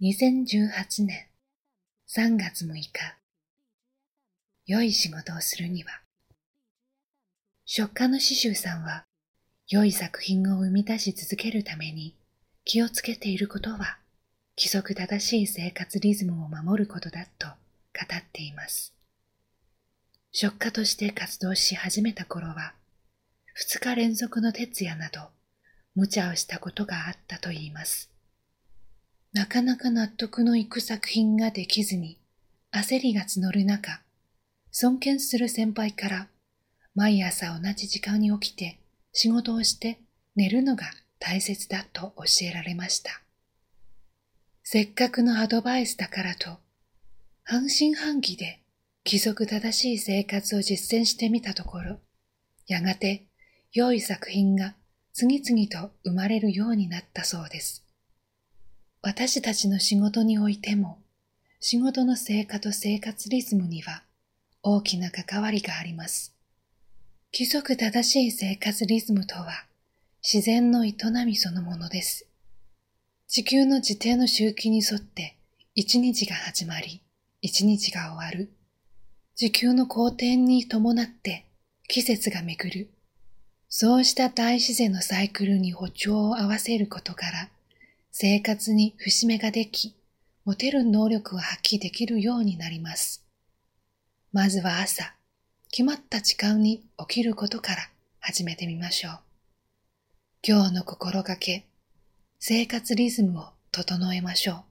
2018年3月6日良い仕事をするには食家の刺繍さんは良い作品を生み出し続けるために気をつけていることは規則正しい生活リズムを守ることだと語っています。食家として活動し始めた頃は二日連続の徹夜など無茶をしたことがあったといいます。なかなか納得のいく作品ができずに焦りが募る中、尊敬する先輩から毎朝同じ時間に起きて仕事をして寝るのが大切だと教えられました。せっかくのアドバイスだからと、半信半疑で規則正しい生活を実践してみたところ、やがて良い作品が次々と生まれるようになったそうです。私たちの仕事においても、仕事の成果と生活リズムには大きな関わりがあります。規則正しい生活リズムとは、自然の営みそのものです。地球の自定の周期に沿って一日が始まり、一日が終わる。地球の公転に伴って季節が巡る。そうした大自然のサイクルに歩調を合わせることから、生活に節目ができ、持てる能力を発揮できるようになります。まずは朝、決まった時間に起きることから始めてみましょう。今日の心がけ、生活リズムを整えましょう。